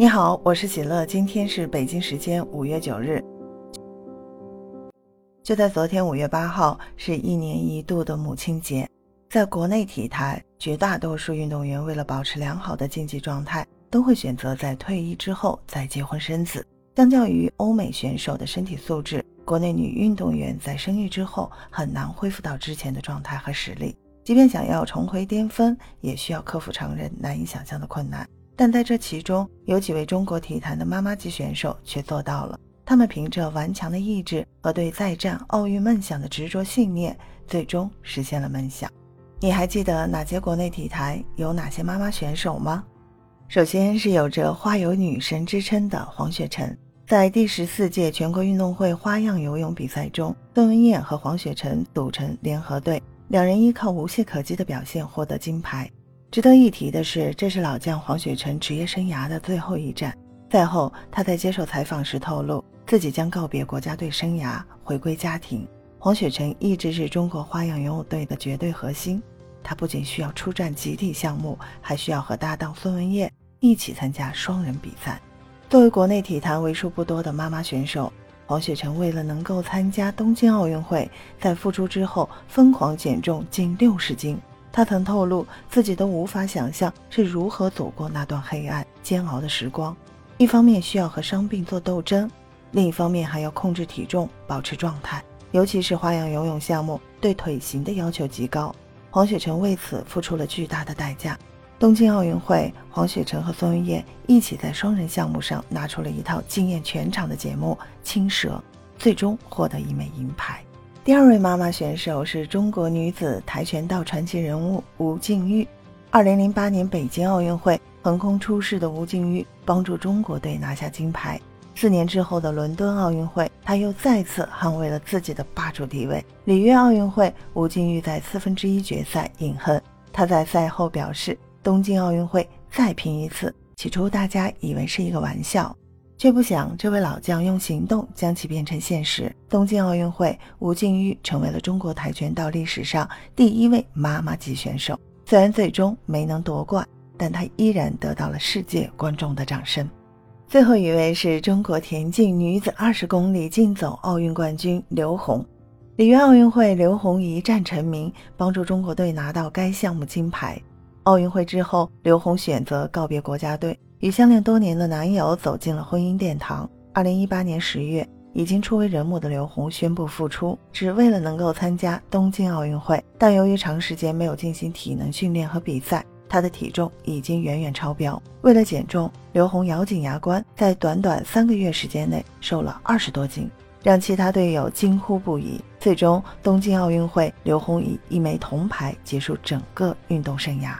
你好，我是喜乐，今天是北京时间五月九日。就在昨天五月八号，是一年一度的母亲节，在国内体坛，绝大多数运动员为了保持良好的竞技状态，都会选择在退役之后再结婚生子。相较于欧美选手的身体素质，国内女运动员在生育之后很难恢复到之前的状态和实力。即便想要重回巅峰，也需要克服常人难以想象的困难。但在这其中，有几位中国体坛的妈妈级选手却做到了。他们凭着顽强的意志和对再战奥运梦想的执着信念，最终实现了梦想。你还记得哪些国内体坛有哪些妈妈选手吗？首先是有着“花游女神”之称的黄雪辰。在第十四届全国运动会花样游泳比赛中，孙文燕和黄雪辰组成联合队。两人依靠无懈可击的表现获得金牌。值得一提的是，这是老将黄雪晨职业生涯的最后一战。赛后，他在接受采访时透露，自己将告别国家队生涯，回归家庭。黄雪晨一直是中国花样游泳队的绝对核心。他不仅需要出战集体项目，还需要和搭档孙文烨一起参加双人比赛。作为国内体坛为数不多的妈妈选手。黄雪晨为了能够参加东京奥运会，在复出之后疯狂减重近六十斤。他曾透露，自己都无法想象是如何走过那段黑暗煎熬的时光。一方面需要和伤病做斗争，另一方面还要控制体重，保持状态。尤其是花样游泳项目，对腿型的要求极高。黄雪晨为此付出了巨大的代价。东京奥运会，黄雪晨和孙文燕一起在双人项目上拿出了一套惊艳全场的节目《青蛇》，最终获得一枚银牌。第二位妈妈选手是中国女子跆拳道传奇人物吴静钰。二零零八年北京奥运会横空出世的吴静钰，帮助中国队拿下金牌。四年之后的伦敦奥运会，她又再次捍卫了自己的霸主地位。里约奥运会，吴静钰在四分之一决赛饮恨，她在赛后表示。东京奥运会再拼一次。起初大家以为是一个玩笑，却不想这位老将用行动将其变成现实。东京奥运会，吴静钰成为了中国跆拳道历史上第一位妈妈级选手。虽然最终没能夺冠，但她依然得到了世界观众的掌声。最后一位是中国田径女子二十公里竞走奥运冠军刘虹。里约奥运会，刘虹一战成名，帮助中国队拿到该项目金牌。奥运会之后，刘虹选择告别国家队，与相恋多年的男友走进了婚姻殿堂。二零一八年十月，已经初为人母的刘虹宣布复出，只为了能够参加东京奥运会。但由于长时间没有进行体能训练和比赛，她的体重已经远远超标。为了减重，刘虹咬紧牙关，在短短三个月时间内瘦了二十多斤，让其他队友惊呼不已。最终，东京奥运会，刘虹以一枚铜牌结束整个运动生涯。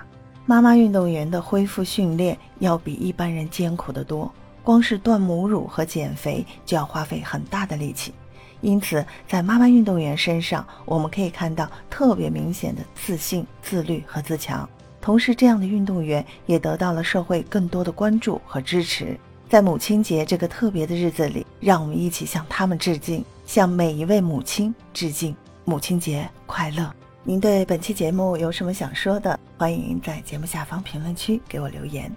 妈妈运动员的恢复训练要比一般人艰苦得多，光是断母乳和减肥就要花费很大的力气。因此，在妈妈运动员身上，我们可以看到特别明显的自信、自律和自强。同时，这样的运动员也得到了社会更多的关注和支持。在母亲节这个特别的日子里，让我们一起向他们致敬，向每一位母亲致敬。母亲节快乐！您对本期节目有什么想说的？欢迎在节目下方评论区给我留言。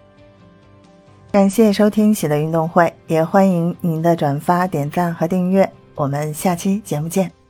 感谢收听《喜乐运动会》，也欢迎您的转发、点赞和订阅。我们下期节目见。